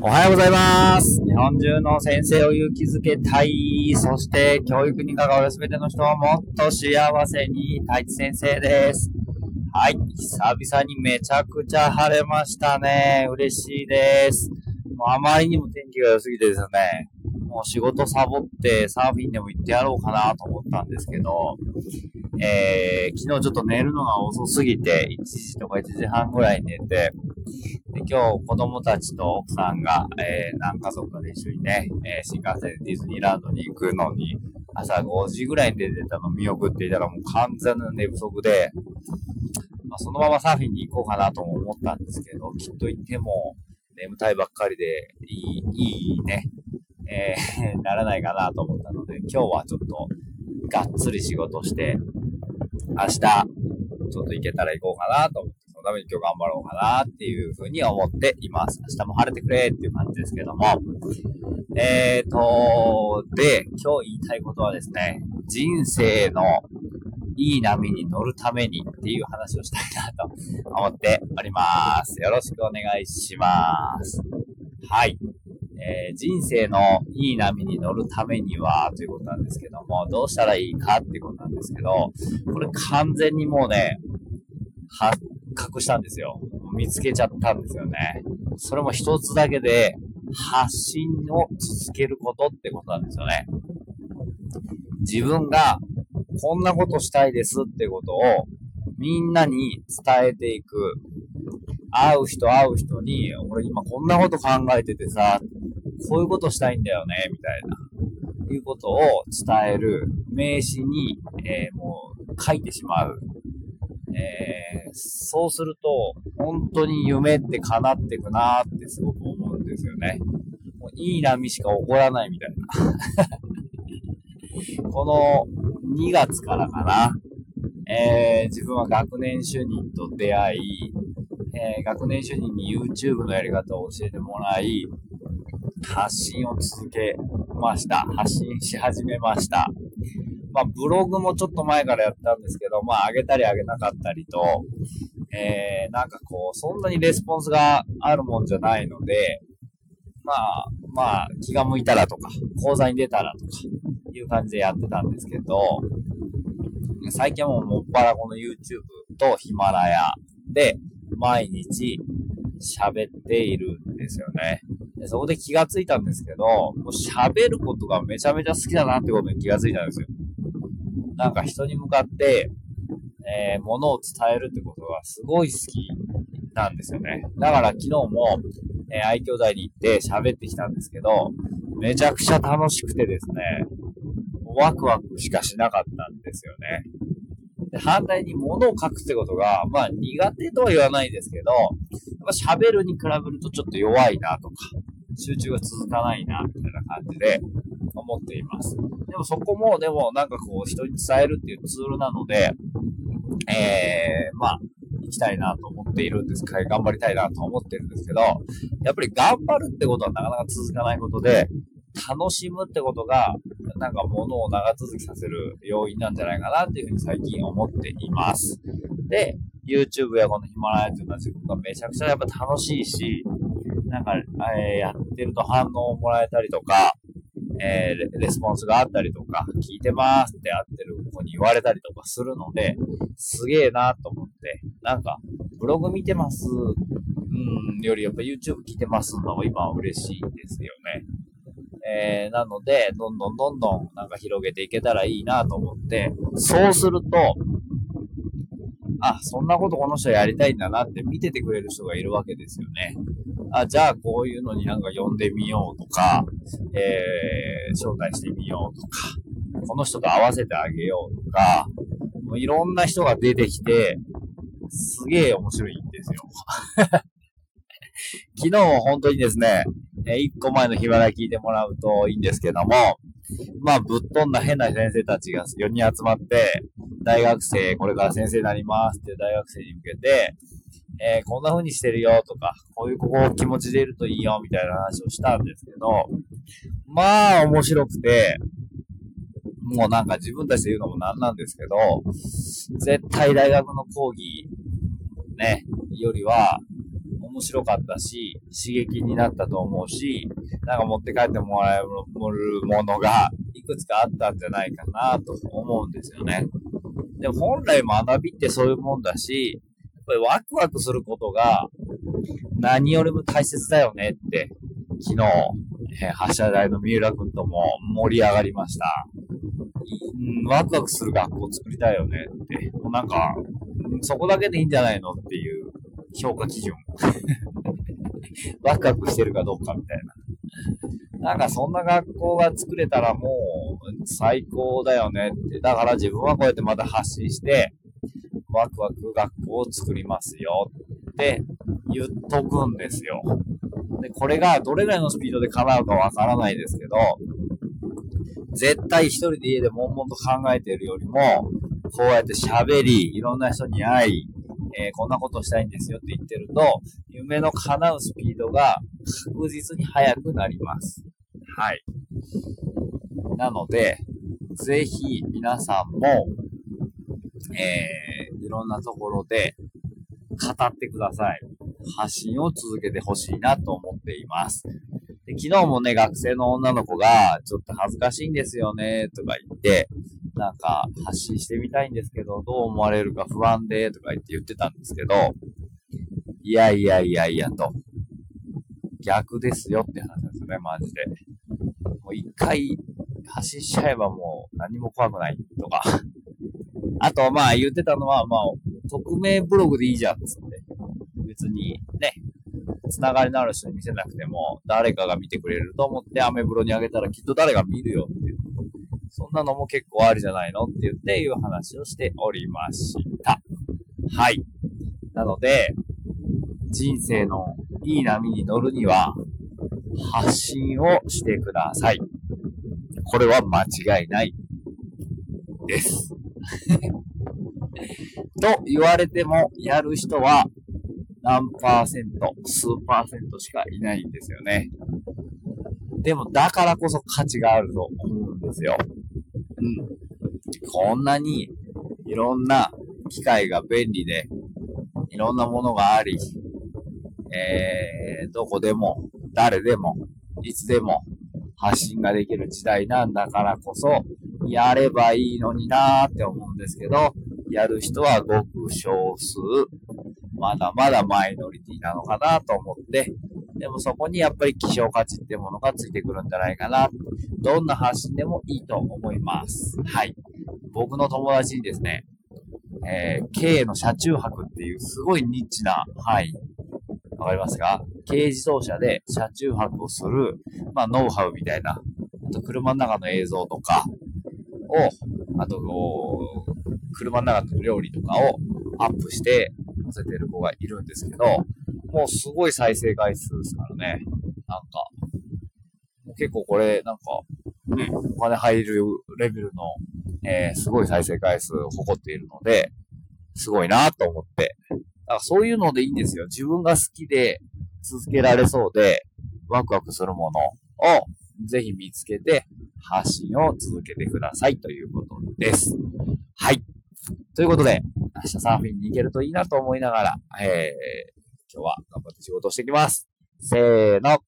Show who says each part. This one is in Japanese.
Speaker 1: おはようございます。日本中の先生を勇気づけたい。そして、教育に関わるすべての人をもっと幸せに。太一先生です。はい。久々にめちゃくちゃ晴れましたね。嬉しいです。もうあまりにも天気が良すぎてですね。もう仕事サボってサーフィンでも行ってやろうかなと思ったんですけど、えー、昨日ちょっと寝るのが遅すぎて、1時とか1時半ぐらい寝て、で今日子供たちと奥さんが、えー、何家族かで一緒にね、えー、新幹線でディズニーランドに行くのに、朝5時ぐらいに出てたの見送っていたらもう完全な寝不足で、まあ、そのままサーフィンに行こうかなとも思ったんですけど、きっと行っても眠たいばっかりでいい、いいね、えー、ならないかなと思ったので、今日はちょっとがっつり仕事して、明日、ちょっと行けたら行こうかなと思って、ために今日頑張ろうかなっていうふうに思っています。明日も晴れてくれっていう感じですけども。えーと、で、今日言いたいことはですね、人生のいい波に乗るためにっていう話をしたいなと思っております。よろしくお願いします。はい。えー人生のいい波に乗るためにはということなんですけども、どうしたらいいかっていうことなんですけど、これ完全にもうね、発覚したんですよ。見つけちゃったんですよね。それも一つだけで、発信を続けることってことなんですよね。自分がこんなことしたいですってことをみんなに伝えていく。会う人会う人に、俺今こんなこと考えててさ、こういうことしたいんだよね、みたいな。いうことを伝える名詞に、えーもう書いてしまう。えーそうすると、本当に夢って叶ってくなーってすごく思うんですよね。もういい波しか起こらないみたいな。この2月からかな、えー自分は学年主任と出会い、えー学年主任に YouTube のやり方を教えてもらい、発信を続けました。発信し始めました。まあ、ブログもちょっと前からやったんですけど、まあ、上げたり上げなかったりと、えー、なんかこう、そんなにレスポンスがあるもんじゃないので、まあ、まあ、気が向いたらとか、講座に出たらとか、いう感じでやってたんですけど、最近はもうもっぱらこの YouTube とヒマラヤで毎日喋っているんですよね。でそこで気がついたんですけど、もう喋ることがめちゃめちゃ好きだなってことに気がついたんですよ。なんか人に向かって、えー、ものを伝えるってことがすごい好きなんですよね。だから昨日も、えー、愛兄弟に行って喋ってきたんですけど、めちゃくちゃ楽しくてですね、ワクワクしかしなかったんですよね。で反対に物を書くってことが、まあ苦手とは言わないですけど、やっぱ喋るに比べるとちょっと弱いなとか、集中が続かないな、みたいな感じで思っています。でもそこも、でもなんかこう人に伝えるっていうツールなので、えー、まあ、行きたいなと思っているんですか頑張りたいなと思ってるんですけど、やっぱり頑張るってことはなかなか続かないことで、楽しむってことが、なんか物を長続きさせる要因なんじゃないかなっていうふうに最近思っています。で、YouTube やこのヒマラヤっていうのは自分がめちゃくちゃやっぱ楽しいし、なんか、えーやってると反応をもらえたりとか、えーレスポンスがあったりとか、聞いてますって会ってる子に言われたりとかするので、すげえなと思って、なんか、ブログ見てます、うん、よりやっぱ YouTube 聞いてますのが今は嬉しいですよね。えー、なので、どんどんどんどんなんか広げていけたらいいなと思って、そうすると、あ、そんなことこの人やりたいんだなって見ててくれる人がいるわけですよね。あ、じゃあこういうのになんか呼んでみようとか、えー、招待してみようとか、この人と合わせてあげようとか、もういろんな人が出てきて、すげえ面白いんですよ。昨日本当にですね、えー一個前の日払い聞いてもらうといいんですけども、まあ、ぶっ飛んだ変な先生たちが4人集まって、大学生、これから先生になりますっていう大学生に向けて、えーこんな風にしてるよとか、こういうここ気持ちでいるといいよみたいな話をしたんですけど、まあ面白くて、もうなんか自分たちで言うのもなんなんですけど、絶対大学の講義、ね、よりは、面面白かったし、刺激になったと思うし、なんか持って帰ってもらえるものがいくつかあったんじゃないかなと思うんですよね。で本来学びってそういうもんだし、やっぱりワクワクすることが何よりも大切だよねって、昨日、え、発射台の三浦くんとも盛り上がりました。うん、ワクワクする学校作りたいよねって、もうなんか、そこだけでいいんじゃないのっていう評価基準。ワクワクしてるかどうかみたいな。なんかそんな学校が作れたらもう最高だよねって。だから自分はこうやってまた発信して、ワクワク学校を作りますよって言っとくんですよ。で、これがどれぐらいのスピードで叶うかわからないですけど、絶対一人で家で悶々と考えているよりも、こうやって喋り、いろんな人に会い、えー、こんなことしたいんですよって言ってると、夢の叶うスピードが確実に速くなります。はい。なので、ぜひ皆さんも、えー、いろんなところで語ってください。発信を続けてほしいなと思っています。で昨日もね、学生の女の子が、ちょっと恥ずかしいんですよね、とか言って、なんか発信してみたいんですけど、どう思われるか不安で、とか言って言ってたんですけど、いやいやいやいやと。逆ですよって話なんですね、マジで。もう一回発信しちゃえばもう何も怖くないとか。あと、まあ言ってたのは、まあ、匿名ブログでいいじゃん、つって。別にね、つながりのある人に見せなくても、誰かが見てくれると思ってアメブロにあげたらきっと誰が見るよっていう。そんなのも結構あるじゃないのって言っていう話をしておりました。はい。なので、人生のいい波に乗るには、発信をしてください。これは間違いないです。と言われても、やる人は何パーセント、数パーセントしかいないんですよね。でも、だからこそ価値があると思うんですよ。うん。こんなにいろんな機械が便利で、いろんなものがあり、えー、どこでも、誰でも、いつでも発信ができる時代なんだからこそ、やればいいのになーって思うんですけど、やる人はごく少数、まだまだマイノリティなのかなと思って、でもそこにやっぱり希少価値ってものがついてくるんじゃないかな。どんな発信でもいいと思います。はい。僕の友達にですね、えー、経営の車中泊っていうすごいニッチな範囲、わかりますか？軽自動車で車中泊をする、まあ、ノウハウみたいな、あと車の中の映像とかを、あとこう、車の中の料理とかをアップして載せてる子がいるんですけど、もうすごい再生回数ですからね。なんか、結構これ、なんか、ね、お金入るレベルの、えー、すごい再生回数を誇っているので、すごいなと思って。だからそういうのでいいんですよ。自分が好きで続けられそうで、ワクワクするものをぜひ見つけて発信を続けてくださいということです。はい。ということで、明日サーフィンに行けるといいなと思いながら、えー、今日は頑張って仕事をしてきます。せーの。